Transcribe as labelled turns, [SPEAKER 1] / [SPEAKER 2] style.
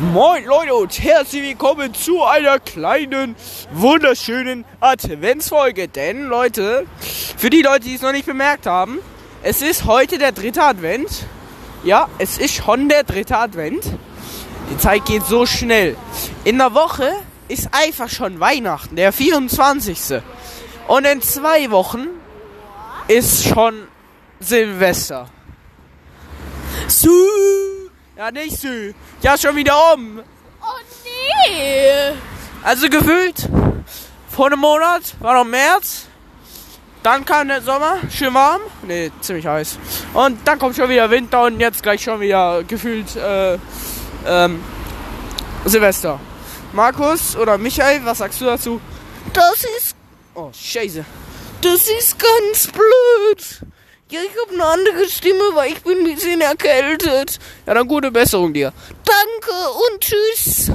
[SPEAKER 1] Moin Leute und herzlich willkommen zu einer kleinen, wunderschönen Adventsfolge. Denn Leute, für die Leute, die es noch nicht bemerkt haben, es ist heute der dritte Advent. Ja, es ist schon der dritte Advent. Die Zeit geht so schnell. In der Woche ist einfach schon Weihnachten, der 24. Und in zwei Wochen ist schon Silvester. Sü. Ja, nicht Sü. Ja, schon wieder um.
[SPEAKER 2] Oh nee!
[SPEAKER 1] Also gefühlt, vor einem Monat war noch März. Dann kam der Sommer, schön warm. Nee, ziemlich heiß. Und dann kommt schon wieder Winter und jetzt gleich schon wieder gefühlt äh, ähm, Silvester. Markus oder Michael, was sagst du dazu?
[SPEAKER 2] Das ist.
[SPEAKER 1] Oh, Scheiße.
[SPEAKER 2] Das ist ganz blöd. Ja, ich habe eine andere Stimme, weil ich bin ein bisschen erkältet.
[SPEAKER 1] Ja, dann gute Besserung dir.
[SPEAKER 2] Danke und tschüss.